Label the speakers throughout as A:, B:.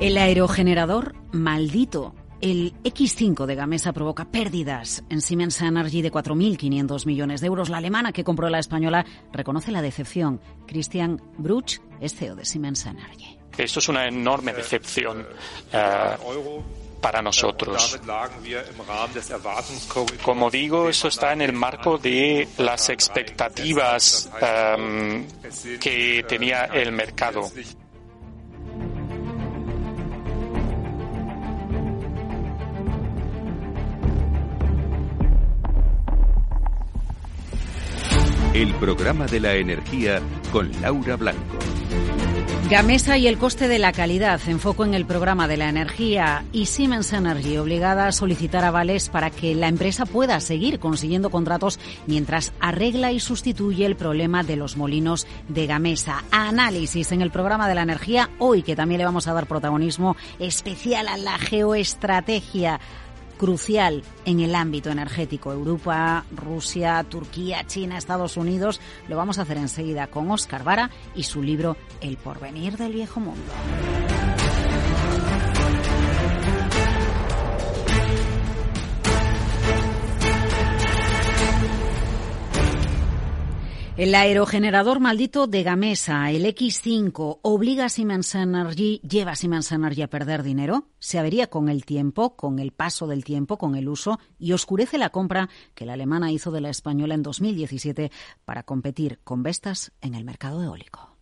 A: El aerogenerador maldito. El X5 de Gamesa provoca pérdidas en Siemens Energy de 4.500 millones de euros. La alemana que compró la española reconoce la decepción. Christian Bruch es CEO de Siemens Energy.
B: Esto es una enorme decepción. Eh, para nosotros. Como digo, eso está en el marco de las expectativas um, que tenía el mercado.
C: El programa de la energía con Laura Blanco.
A: Gamesa y el coste de la calidad, enfoco en el programa de la energía y Siemens Energy obligada a solicitar avales para que la empresa pueda seguir consiguiendo contratos mientras arregla y sustituye el problema de los molinos de Gamesa. Análisis en el programa de la energía hoy que también le vamos a dar protagonismo especial a la geoestrategia crucial en el ámbito energético. Europa, Rusia, Turquía, China, Estados Unidos. Lo vamos a hacer enseguida con Oscar Vara y su libro El porvenir del viejo mundo. El aerogenerador maldito de Gamesa, el X5, obliga a Siemens Energy, lleva a Siemens Energy a perder dinero, se avería con el tiempo, con el paso del tiempo, con el uso y oscurece la compra que la alemana hizo de la española en 2017 para competir con Vestas en el mercado eólico.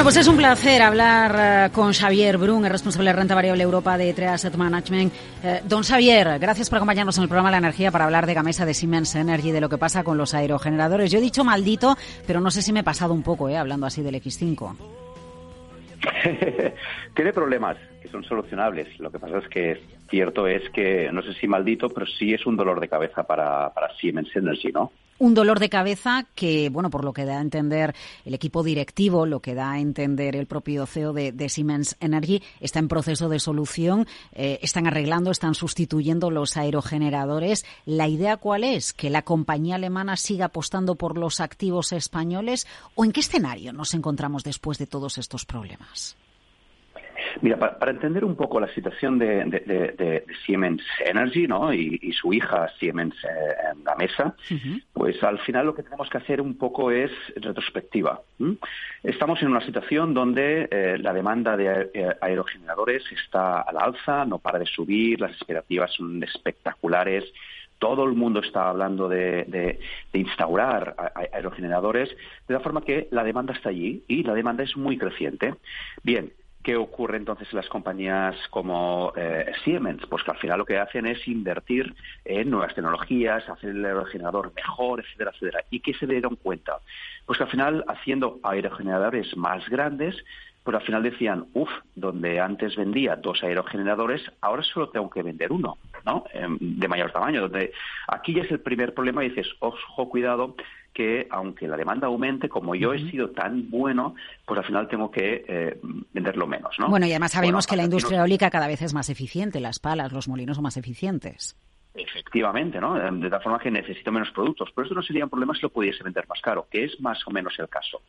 A: Bueno, pues es un placer hablar eh, con Xavier Brun, el responsable de renta variable Europa de Trade Asset Management. Eh, don Xavier, gracias por acompañarnos en el programa La Energía para hablar de Gamesa de Siemens Energy, de lo que pasa con los aerogeneradores. Yo he dicho maldito, pero no sé si me he pasado un poco, eh, hablando así del X5.
D: Tiene problemas que son solucionables. Lo que pasa es que cierto es que, no sé si maldito, pero sí es un dolor de cabeza para, para Siemens Energy, ¿no?
A: Un dolor de cabeza que, bueno, por lo que da a entender el equipo directivo, lo que da a entender el propio CEO de, Siemens Energy, está en proceso de solución, eh, están arreglando, están sustituyendo los aerogeneradores. ¿La idea cuál es? ¿Que la compañía alemana siga apostando por los activos españoles? ¿O en qué escenario nos encontramos después de todos estos problemas?
D: Mira, para, entender un poco la situación de, Siemens Energy ¿no? y, su hija Siemens eh, Gamesa, pues al final lo que tenemos que hacer un poco es retrospectiva. Estamos en una situación donde eh, la demanda de eh, aerogeneradores está al alza, no para de subir, las expectativas son espectaculares todo el mundo está hablando de, de, instaurar aerogeneradores, de la forma que la demanda está allí y la demanda es muy creciente. Bien, ¿Qué ocurre entonces en las compañías como eh, Siemens? Pues que al final lo que hacen es invertir en nuevas tecnologías, hacer el aerogenerador mejor, etcétera, etcétera. ¿Y qué se dieron cuenta? Pues que al final, haciendo aerogeneradores más grandes, pues al final decían, uff, donde antes vendía dos aerogeneradores, ahora solo tengo que vender uno, ¿no? Em, de mayor tamaño. Donde aquí ya es el primer problema y dices, ojo, cuidado, que aunque la demanda aumente, como yo he sido tan bueno, pues al final tengo que eh, venderlo menos, ¿no?
A: Bueno, y además sabemos que la industria eólica cada vez es más eficiente, las palas, los molinos son más eficientes.
D: Efectivamente, ¿no? De tal forma que necesito menos productos. Pero eso no sería un problema si lo pudiese vender más caro, que es más o menos el caso.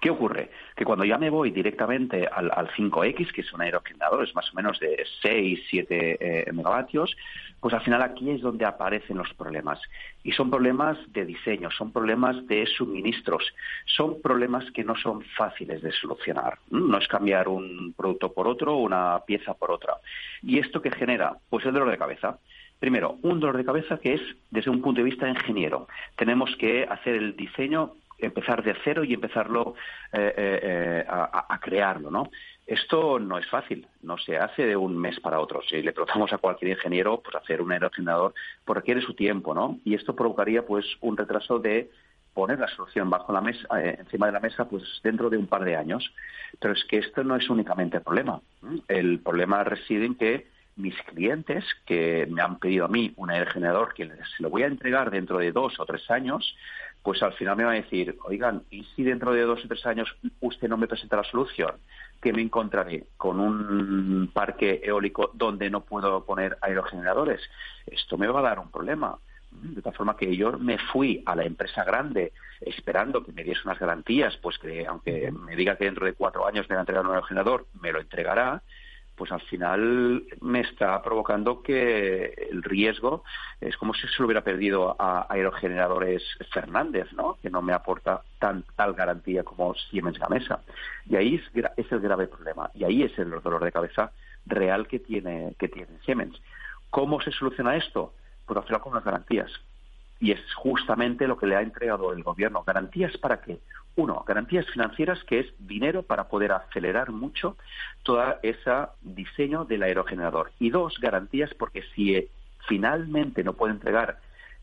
D: ¿Qué ocurre? Que cuando ya me voy directamente al, 5X, que son aerogeneradores más o menos de 6, 7 eh, megavatios, pues al final aquí es donde aparecen los problemas. Y son problemas de diseño, son problemas de suministros, son problemas que no son fáciles de solucionar. No es cambiar un producto por otro, una pieza por otra. ¿Y esto qué genera? Pues el dolor de cabeza. Primero, un dolor de cabeza que es desde un punto de vista ingeniero. Tenemos que hacer el diseño empezar de cero y empezarlo eh, eh, eh, a, crearlo, ¿no? Esto no es fácil, no se hace de un mes para otro. Si le preguntamos a cualquier ingeniero, pues hacer un aerogenerador pues requiere su tiempo, ¿no? Y esto provocaría pues un retraso de poner la solución bajo la mesa, encima de la mesa, pues dentro de un par de años. Pero es que esto no es únicamente el problema. El problema reside en que mis clientes que me han pedido a mí un aerogenerador que se lo voy a entregar dentro de dos o tres años, pues al final me va a decir, oigan, ¿y si dentro de dos o tres años usted no me presenta la solución? que me encontraré con un parque eólico donde no puedo poner aerogeneradores. Esto me va a dar un problema. De tal forma que yo me fui a la empresa grande esperando que me diese unas garantías, pues que aunque me diga que dentro de cuatro años me va a entregar un aerogenerador, me lo entregará, pues al final me está provocando que el riesgo es como si se lo hubiera perdido a aerogeneradores Fernández, ¿no? Que no me aporta tan, tal garantía como Siemens Gamesa. Y ahí es, el grave problema. Y ahí es el dolor de cabeza real que tiene, que tiene Siemens. ¿Cómo se soluciona esto? Pues al final con las garantías. Y es justamente lo que le ha entregado el gobierno. ¿Garantías para qué? Uno, garantías financieras, que es dinero para poder acelerar mucho todo ese diseño del aerogenerador. Y dos, garantías porque si eh, finalmente no puede entregar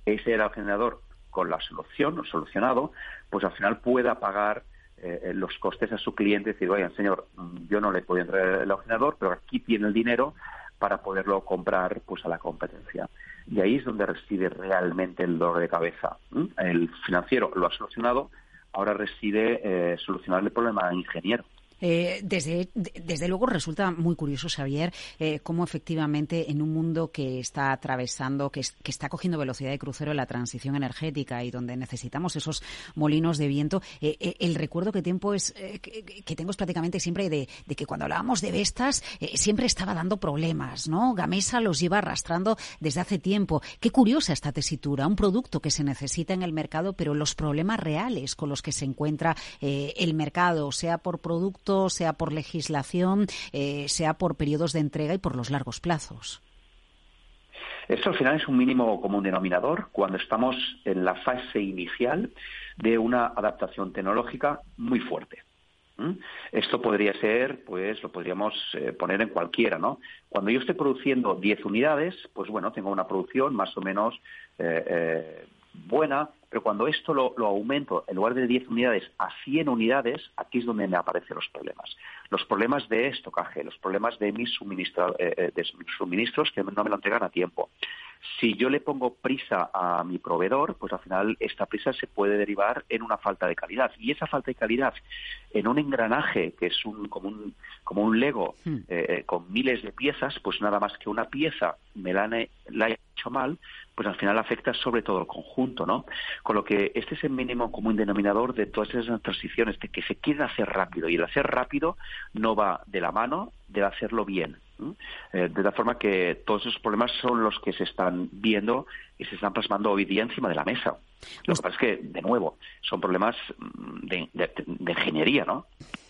D: ese aerogenerador con la solución solucionado, pues al final pueda pagar eh, los costes a su cliente y decir, oigan, señor, yo no le puedo entregar el aerogenerador, pero aquí tiene el dinero para poderlo comprar pues a la competencia. Y ahí es donde reside realmente el dolor de cabeza. El financiero lo ha solucionado, ahora reside eh, solucionar el problema al ingeniero.
A: Eh, desde, desde luego resulta muy curioso, Xavier, eh, cómo efectivamente en un mundo que está atravesando, que, está cogiendo velocidad de crucero en la transición energética y donde necesitamos esos molinos de viento, eh, eh el recuerdo que, tiempo es, eh, que, que, tengo es prácticamente siempre de, de que cuando hablábamos de Vestas eh, siempre estaba dando problemas, ¿no? Gamesa los lleva arrastrando desde hace tiempo. Qué curiosa esta tesitura, un producto que se necesita en el mercado, pero los problemas reales con los que se encuentra el mercado, sea por producto sea por legislación, eh, sea por periodos de entrega y por los largos plazos.
D: Esto al final es un mínimo común denominador cuando estamos en la fase inicial de una adaptación tecnológica muy fuerte. Esto podría ser, pues lo podríamos eh, poner en cualquiera, ¿no? Cuando yo estoy produciendo 10 unidades, pues bueno, tengo una producción más o menos eh, buena, pero cuando esto lo, aumento en lugar de 10 unidades a 100 unidades, aquí es donde me aparecen los problemas. Los problemas de estocaje, los problemas de mis, eh, eh, de suministros que no me lo entregan a tiempo. Si yo le pongo prisa a mi proveedor, pues al final esta prisa se puede derivar en una falta de calidad. Y esa falta de calidad en un engranaje que es un, como, un, como un Lego hmm. eh, eh, con miles de piezas, pues nada más que una pieza me la, la he hecho mal, pues al final afecta sobre todo el conjunto, ¿no? Con lo que este es el mínimo común denominador de todas esas transiciones, de que se quiere hacer rápido y el hacer rápido no va de la mano de hacerlo bien. Eh, de tal forma que todos esos problemas son los que se están viendo y se están plasmando hoy día encima de la mesa. Lo que pasa es que, de nuevo, son problemas mm, de, ingeniería, ¿no?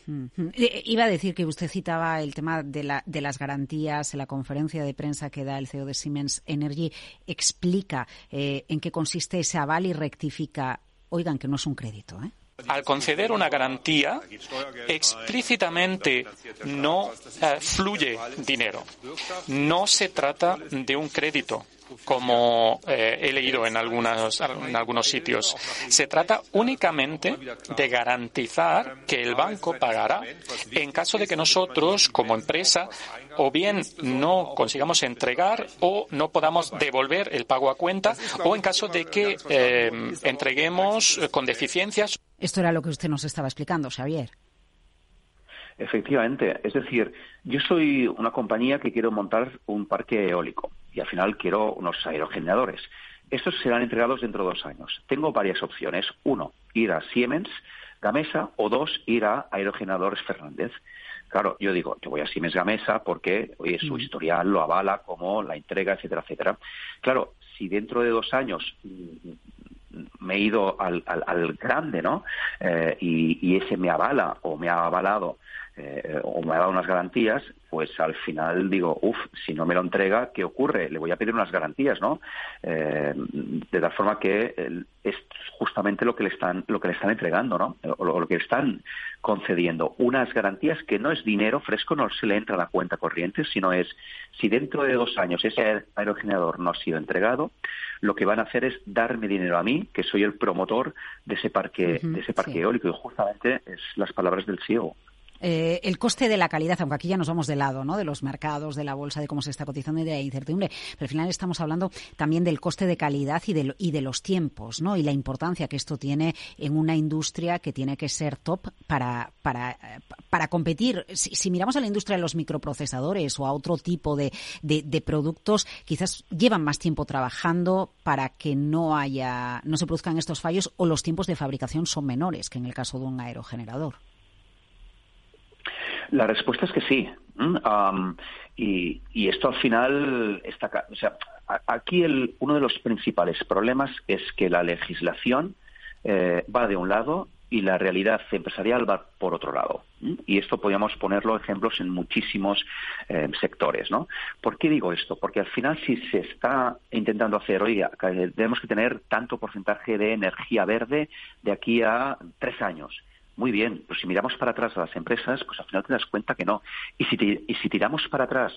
A: Eh, iba a decir que usted citaba el tema de, la, de las garantías en la conferencia de prensa que da el CEO de Siemens Energy. Explica eh, en qué consiste ese aval y rectifica. Oigan, que no es un crédito, ¿eh?
B: al conceder una garantía, explícitamente no eh, fluye dinero. No se trata de un crédito como eh, he leído en, algunas, en algunos sitios. Se trata únicamente de garantizar que el banco pagará en caso de que nosotros, como empresa, o bien no consigamos entregar o no podamos devolver el pago a cuenta, o en caso de que eh, entreguemos con deficiencias.
A: Esto era lo que usted nos estaba explicando, Xavier.
D: Efectivamente, es decir, yo soy una compañía que quiero montar un parque eólico y al final quiero unos aerogeneradores. Estos serán entregados dentro de dos años. Tengo varias opciones. Uno, ir a Siemens, Gamesa, o dos, ir a Aerogeneradores Fernández. Claro, yo digo, yo voy a Siemens Gamesa porque oye, su mm. historial lo avala como la entrega, etcétera, etcétera. Claro, si dentro de dos años me he ido al, al, grande, ¿no? Eh, y, y, ese me avala o me ha avalado eh, o me ha dado unas garantías, pues al final digo, uff, si no me lo entrega, ¿qué ocurre? Le voy a pedir unas garantías, ¿no? Eh, de tal forma que es justamente lo que le están, lo que le están entregando, ¿no? O lo, que le están concediendo. Unas garantías que no es dinero fresco, no se le entra a la cuenta corriente, sino es, si dentro de dos años ese aerogenerador no ha sido entregado, lo que van a hacer es darme dinero a mí, que soy el promotor de ese parque, de ese parque eólico, y justamente es las palabras del CEO.
A: Eh, el coste de la calidad, aunque aquí ya nos vamos de lado, ¿no? De los mercados, de la bolsa, de cómo se está cotizando y de la incertidumbre. Pero al final estamos hablando también del coste de calidad y de, de los tiempos, ¿no? Y la importancia que esto tiene en una industria que tiene que ser top para, para, para competir. Si, miramos a la industria de los microprocesadores o a otro tipo de, de, productos, quizás llevan más tiempo trabajando para que no haya, no se produzcan estos fallos o los tiempos de fabricación son menores que en el caso de un aerogenerador.
D: La respuesta es que sí. y, esto al final está. O sea, aquí el, uno de los principales problemas es que la legislación eh, va de un lado y la realidad empresarial va por otro lado. Y esto podríamos ponerlo ejemplos en muchísimos eh, sectores, ¿no? ¿Por qué digo esto? Porque al final si se está intentando hacer, oiga, tenemos que tener tanto porcentaje de energía verde de aquí a tres años muy bien, pues si miramos para atrás a las empresas, pues al final te das cuenta que no. Y si, y si tiramos para atrás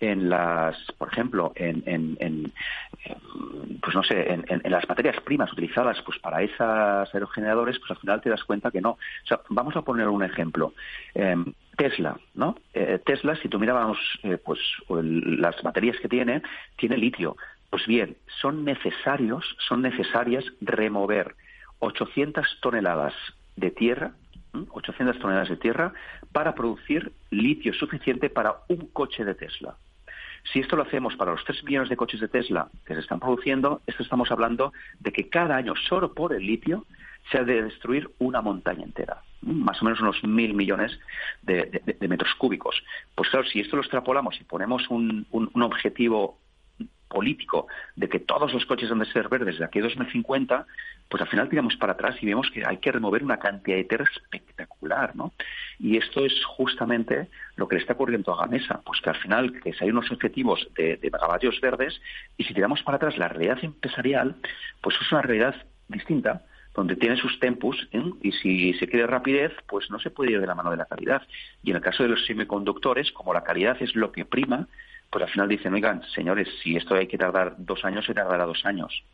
D: en las, por ejemplo, en, en, pues no sé, en, las materias primas utilizadas pues para esos aerogeneradores, pues al final te das cuenta que no. Vamos a poner un ejemplo. Em, Tesla, ¿no? Eh, Tesla, si tú miramos eh, pues las baterías que tiene, tiene litio. Pues bien, son necesarios, son necesarias remover 800 toneladas de tierra 800 toneladas de tierra, para producir litio suficiente para un coche de Tesla. Si esto lo hacemos para los 3 millones de coches de Tesla que se están produciendo, esto estamos hablando de que cada año, solo por el litio, se ha de destruir una montaña entera, más o menos unos mil millones de, metros cúbicos. Pues claro, si esto lo extrapolamos y ponemos un, un objetivo político de que todos los coches han de ser verdes de aquí a 2050, pues al final tiramos para atrás y vemos que hay que remover una cantidad de tierra espectacular, ¿no? Y esto es justamente lo que le está ocurriendo a Gamesa, pues que al final que si hay unos objetivos de, megavatios verdes y si tiramos para atrás la realidad empresarial, pues es una realidad distinta donde tiene sus tempus ¿eh? y si se quiere rapidez, pues no se puede ir de la mano de la calidad. Y en el caso de los semiconductores, como la calidad es lo que prima, pues al final dicen, oigan, señores, si esto hay que tardar dos años, se tardará dos años.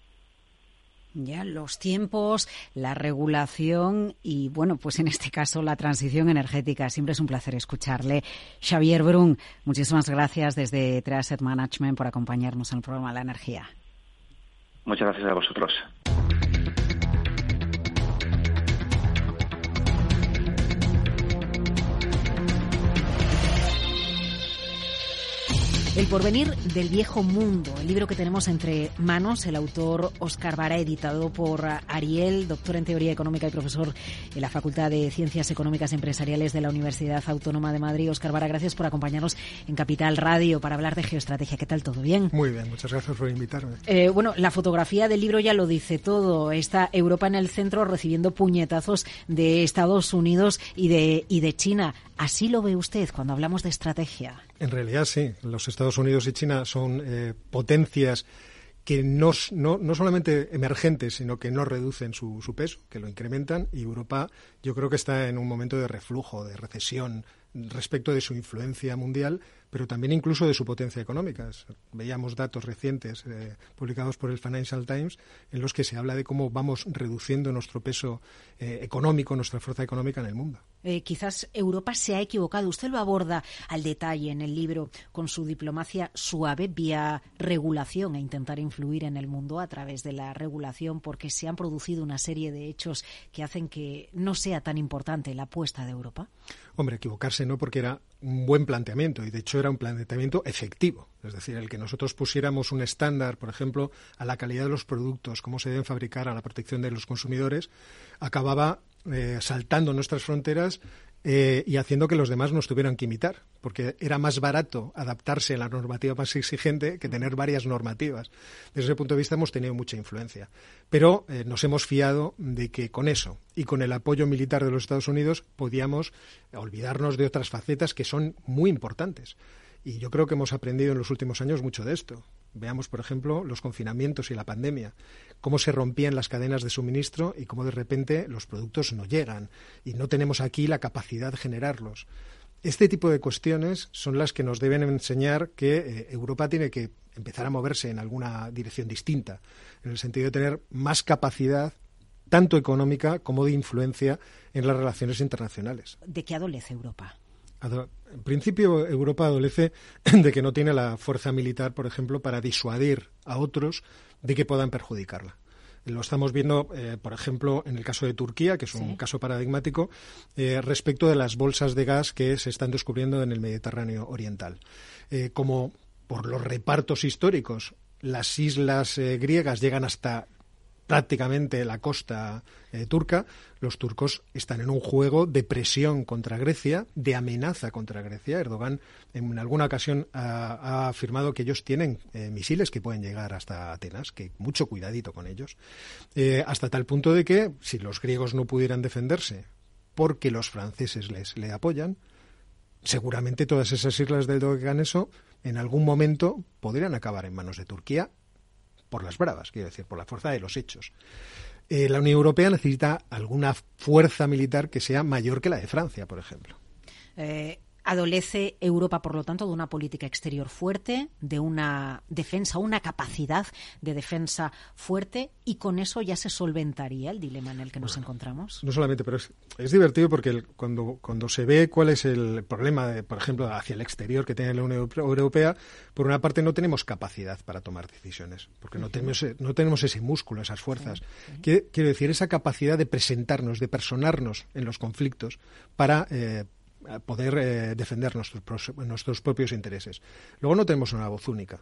A: Ya, los tiempos, la regulación y, bueno, pues en este caso la transición energética. Siempre es un placer escucharle. Xavier Brun, muchísimas gracias desde Trasset Management por acompañarnos en el programa La Energía.
D: Muchas gracias a vosotros.
A: El porvenir del viejo mundo, el libro que tenemos entre manos, el autor Oscar Vara, editado por Ariel, doctor en teoría económica y profesor en la Facultad de Ciencias Económicas Empresariales de la Universidad Autónoma de Madrid. Oscar Vara, gracias por acompañarnos en Capital Radio para hablar de geoestrategia. ¿Qué tal? ¿Todo bien?
E: Muy bien, muchas gracias por invitarme.
A: Eh, bueno, la fotografía del libro ya lo dice todo. Está Europa en el centro recibiendo puñetazos de Estados Unidos y de, y de China. ¿Así lo ve usted cuando hablamos de estrategia?
E: En realidad sí. Los Estados Unidos y China son eh, potencias que no, no, solamente emergentes, sino que no reducen su, su, peso, que lo incrementan, y Europa yo creo que está en un momento de reflujo, de recesión respecto de su influencia mundial, pero también incluso de su potencia económica. Veíamos datos recientes eh, publicados por el Financial Times en los que se habla de cómo vamos reduciendo nuestro peso eh, económico, nuestra fuerza económica en el mundo.
A: Eh, quizás Europa se ha equivocado. Usted lo aborda al detalle en el libro con su diplomacia suave vía regulación e intentar influir en el mundo a través de la regulación porque se han producido una serie de hechos que hacen que no sea tan importante la apuesta de Europa.
E: Hombre, equivocarse no porque era un buen planteamiento y de hecho era un planteamiento efectivo. Es decir, el que nosotros pusiéramos un estándar, por ejemplo, a la calidad de los productos, cómo se deben fabricar, a la protección de los consumidores, acababa eh, saltando nuestras fronteras eh, y haciendo que los demás nos tuvieran que imitar, porque era más barato adaptarse a la normativa más exigente que tener varias normativas. Desde ese punto de vista hemos tenido mucha influencia. Pero eh, nos hemos fiado de que con eso y con el apoyo militar de los Estados Unidos podíamos olvidarnos de otras facetas que son muy importantes. Y yo creo que hemos aprendido en los últimos años mucho de esto. Veamos, por ejemplo, los confinamientos y la pandemia, cómo se rompían las cadenas de suministro y cómo de repente los productos no llegan y no tenemos aquí la capacidad de generarlos. Este tipo de cuestiones son las que nos deben enseñar que eh, Europa tiene que empezar a moverse en alguna dirección distinta, en el sentido de tener más capacidad tanto económica como de influencia en las relaciones internacionales.
F: ¿De qué adolece Europa?
E: En principio, Europa adolece de que no tiene la fuerza militar, por ejemplo, para disuadir a otros de que puedan perjudicarla. Lo estamos viendo, eh, por ejemplo, en el caso de Turquía, que es un caso paradigmático, eh, respecto de las bolsas de gas que se están descubriendo en el Mediterráneo Oriental. Eh, como por los repartos históricos, las islas griegas llegan hasta prácticamente la costa eh, turca, los turcos están en un juego de presión contra Grecia, de amenaza contra Grecia. Erdogan en alguna ocasión ha, afirmado que ellos tienen eh, misiles que pueden llegar hasta Atenas, que mucho cuidadito con ellos, eh, hasta tal punto de que si los griegos no pudieran defenderse porque los franceses les le apoyan, seguramente todas esas islas del Doganeso en algún momento podrían acabar en manos de Turquía por las bravas, quiero decir, por la fuerza de los hechos. Eh, la Unión Europea necesita alguna fuerza militar que sea mayor que la de Francia, por ejemplo.
F: Eh, Adolece Europa, por lo tanto, de una política exterior fuerte, de una defensa, una capacidad de defensa fuerte, y con eso ya se solventaría el dilema en el que nos encontramos.
E: No solamente, pero es, divertido porque cuando, cuando se ve cuál es el problema, de, por ejemplo, hacia el exterior que tiene la Unión Europea, por una parte no tenemos capacidad para tomar decisiones, porque no tenemos, no tenemos ese músculo, esas fuerzas. Quiero decir, esa capacidad de presentarnos, de personarnos en los conflictos para. Eh, poder eh, defender nuestros, nuestros propios intereses. Luego no tenemos una voz única.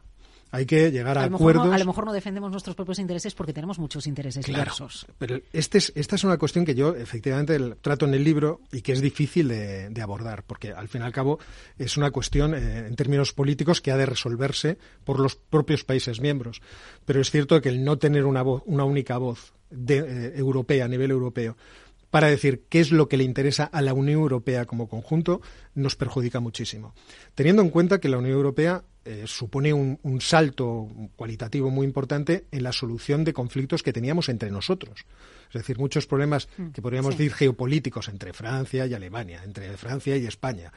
E: Hay que llegar a, acuerdos.
F: a lo mejor no defendemos nuestros propios intereses porque tenemos muchos intereses diversos.
E: Pero este es, esta es una cuestión que yo efectivamente trato en el libro y que es difícil de, abordar, porque al fin y al cabo es una cuestión eh, en términos políticos que ha de resolverse por los propios países miembros. Pero es cierto que el no tener una, voz, una única voz de, eh, europea a nivel europeo para decir qué es lo que le interesa a la Unión Europea como conjunto, nos perjudica muchísimo. Teniendo en cuenta que la Unión Europea eh, supone un, salto cualitativo muy importante en la solución de conflictos que teníamos entre nosotros. Es decir, muchos problemas mm, que podríamos decir geopolíticos entre Francia y Alemania, entre Francia y España,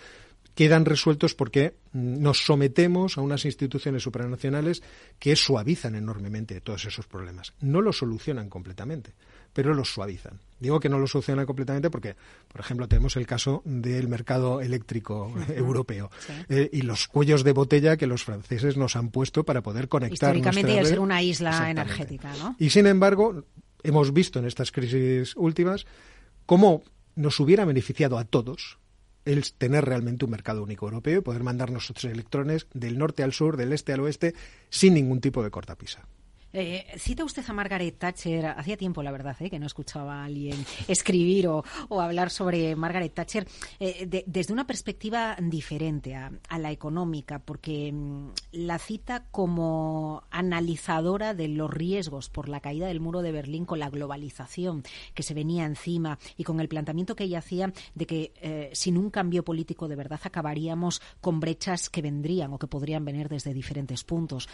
E: quedan resueltos porque mm, nos sometemos a unas instituciones supranacionales que suavizan enormemente todos esos problemas. No los solucionan completamente pero los suavizan. Digo que no lo solucionan completamente porque, por ejemplo, tenemos el caso del mercado eléctrico europeo eh, y los cuellos de botella que los franceses nos han puesto para poder conectar.
F: Históricamente y ser una isla energética, ¿no?
E: Y sin embargo, hemos visto en estas crisis últimas cómo nos hubiera beneficiado a todos el tener realmente un mercado único europeo y poder mandar nuestros electrones del norte al sur, del este al oeste, sin ningún tipo de cortapisa.
F: Eh, cita usted a Margaret Thatcher. Hacía tiempo, la verdad, eh, que no escuchaba a alguien escribir o, hablar sobre Margaret Thatcher eh, desde una perspectiva diferente a, la económica, porque mm, la cita como analizadora de los riesgos por la caída del muro de Berlín con la globalización que se venía encima y con el planteamiento que ella hacía de que sin un cambio político de verdad acabaríamos con brechas que vendrían o que podrían venir desde diferentes puntos,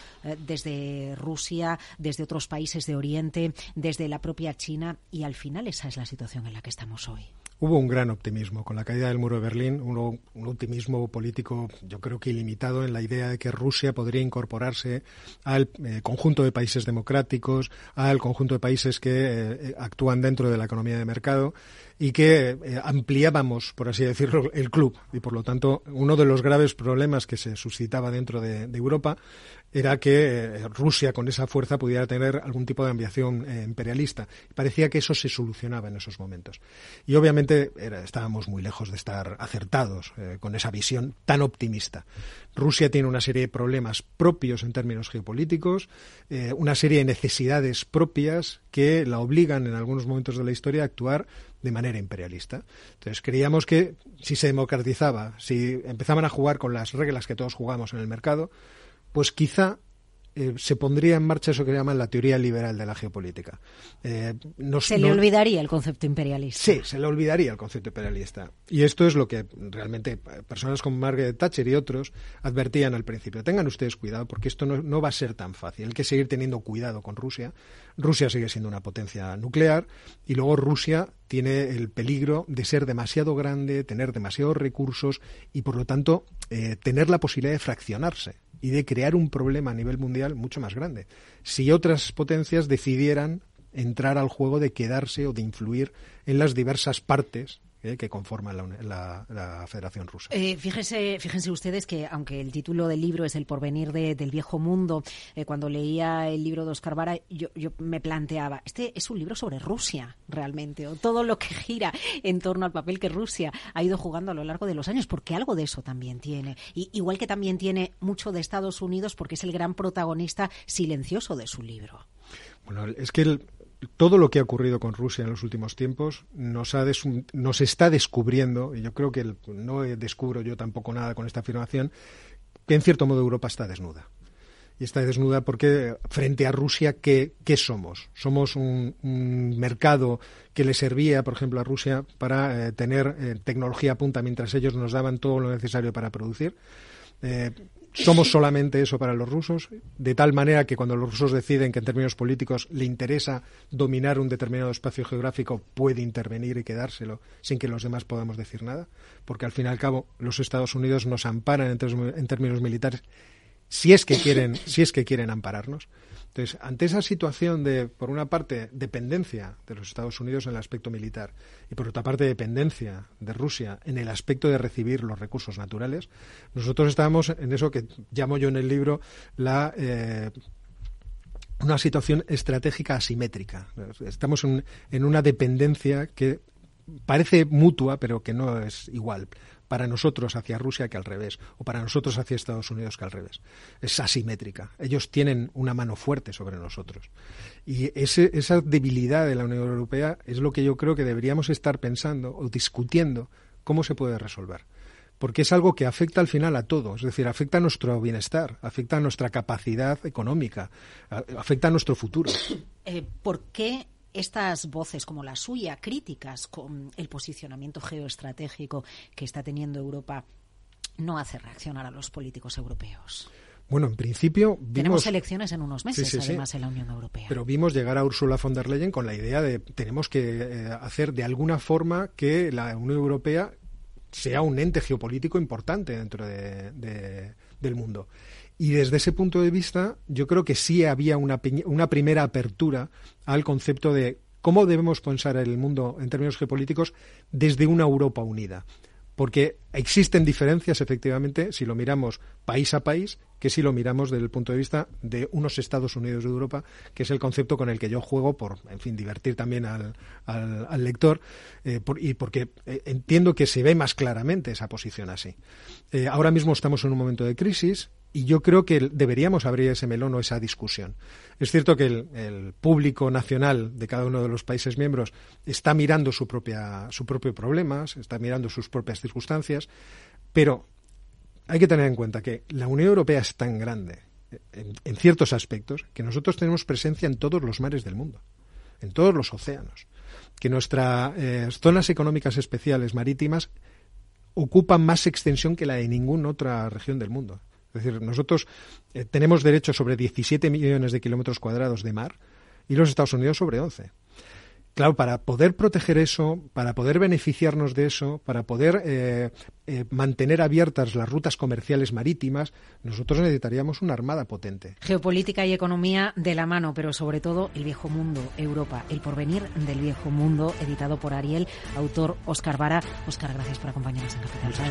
F: desde Rusia, desde otros países de Oriente, desde la propia China y al final esa es la situación en la que estamos hoy.
E: Hubo un gran optimismo con la caída del muro de Berlín, un, optimismo político yo creo que ilimitado en la idea de que Rusia podría incorporarse al eh, conjunto de países democráticos, al conjunto de países que eh, actúan dentro de la economía de mercado y que eh, ampliábamos, por así decirlo, el club. Y por lo tanto, uno de los graves problemas que se suscitaba dentro de, Europa era que eh, Rusia con esa fuerza pudiera tener algún tipo de ambición eh, imperialista. Parecía que eso se solucionaba en esos momentos. Y obviamente estábamos muy lejos de estar acertados con esa visión tan optimista. Rusia tiene una serie de problemas propios en términos geopolíticos, una serie de necesidades propias que la obligan en algunos momentos de la historia a actuar de manera imperialista. Entonces creíamos que si se democratizaba, si empezaban a jugar con las reglas que todos jugamos en el mercado, pues quizá eh, se pondría en marcha eso que llaman la teoría liberal de la geopolítica.
F: Eh, se le olvidaría el concepto imperialista.
E: Sí, se le olvidaría el concepto imperialista. Y esto es lo que realmente personas como Margaret Thatcher y otros advertían al principio. Tengan ustedes cuidado porque esto no, no va a ser tan fácil. Hay que seguir teniendo cuidado con Rusia. Rusia sigue siendo una potencia nuclear y luego Rusia tiene el peligro de ser demasiado grande, tener demasiados recursos y por lo tanto eh, tener la posibilidad de fraccionarse y de crear un problema a nivel mundial mucho más grande. Si otras potencias decidieran entrar al juego de quedarse o de influir en las diversas partes eh, que conforman la, Federación Rusa.
F: Eh, fíjense, fíjense ustedes que, aunque el título del libro es El porvenir del viejo mundo, eh, cuando leía el libro de Oscar Vara, yo, me planteaba, este es un libro sobre Rusia, realmente, o todo lo que gira en torno al papel que Rusia ha ido jugando a lo largo de los años, porque algo de eso también tiene. Y, igual que también tiene mucho de Estados Unidos, porque es el gran protagonista silencioso de su libro.
E: Bueno, es que el, todo lo que ha ocurrido con Rusia en los últimos tiempos nos, está descubriendo, y yo creo que no descubro yo tampoco nada con esta afirmación, que en cierto modo Europa está desnuda. Y está desnuda porque frente a Rusia, ¿qué, somos? Somos un, mercado que le servía, por ejemplo, a Rusia para eh, tener eh, tecnología punta mientras ellos nos daban todo lo necesario para producir. Eh, somos solamente eso para los rusos, de tal manera que cuando los rusos deciden que en términos políticos le interesa dominar un determinado espacio geográfico, puede intervenir y quedárselo sin que los demás podamos decir nada, porque al fin y al cabo los Estados Unidos nos amparan en, términos militares si es que quieren, si es que quieren ampararnos. Entonces, ante esa situación de, por una parte, dependencia de los Estados Unidos en el aspecto militar y por otra parte, dependencia de Rusia en el aspecto de recibir los recursos naturales, nosotros estamos en eso que llamo yo en el libro la eh, una situación estratégica asimétrica. Estamos en una dependencia que parece mutua, pero que no es igual para nosotros hacia Rusia que al revés, o para nosotros hacia Estados Unidos que al revés. Es asimétrica. Ellos tienen una mano fuerte sobre nosotros. Y esa debilidad de la Unión Europea es lo que yo creo que deberíamos estar pensando o discutiendo cómo se puede resolver. Porque es algo que afecta al final a todo, es decir, afecta a nuestro bienestar, afecta a nuestra capacidad económica, afecta a nuestro futuro.
F: Eh, ¿Por qué estas voces como la suya, críticas con el posicionamiento geoestratégico que está teniendo Europa, no hace reaccionar a los políticos europeos?
E: Bueno, en principio vimos...
F: Tenemos elecciones en unos meses, además, en la Unión Europea.
E: Pero vimos llegar a Ursula von der Leyen con la idea de tenemos que eh, hacer de alguna forma que la Unión Europea sea un ente geopolítico importante dentro del mundo. Y desde ese punto de vista, yo creo que sí había una, una primera apertura al concepto de cómo debemos pensar el mundo en términos geopolíticos desde una Europa unida porque existen diferencias, efectivamente, si lo miramos país a país, que si lo miramos desde el punto de vista de unos Estados Unidos de Europa, que es el concepto con el que yo juego por, en fin, divertir también al, al, lector eh, y porque eh, entiendo que se ve más claramente esa posición así. Eh, ahora mismo estamos en un momento de crisis, y yo creo que deberíamos abrir ese melón o esa discusión. Es cierto que el, público nacional de cada uno de los países miembros está mirando su, propia, su propio problema, está mirando sus propias circunstancias, pero hay que tener en cuenta que la Unión Europea es tan grande en, ciertos aspectos que nosotros tenemos presencia en todos los mares del mundo, en todos los océanos, que nuestras eh, zonas económicas especiales marítimas ocupan más extensión que la de ninguna otra región del mundo. Es decir, nosotros eh, tenemos derecho sobre 17 millones de kilómetros cuadrados de mar y los Estados Unidos sobre 11. Claro, para poder proteger eso, para poder beneficiarnos de eso, para poder eh, eh, mantener abiertas las rutas comerciales marítimas, nosotros necesitaríamos una armada potente.
F: Geopolítica y economía de la mano, pero sobre todo el viejo mundo, Europa, el porvenir del viejo mundo, editado por Ariel, autor Oscar Vara. Oscar, gracias por acompañarnos en Capital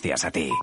G: gracias a ti.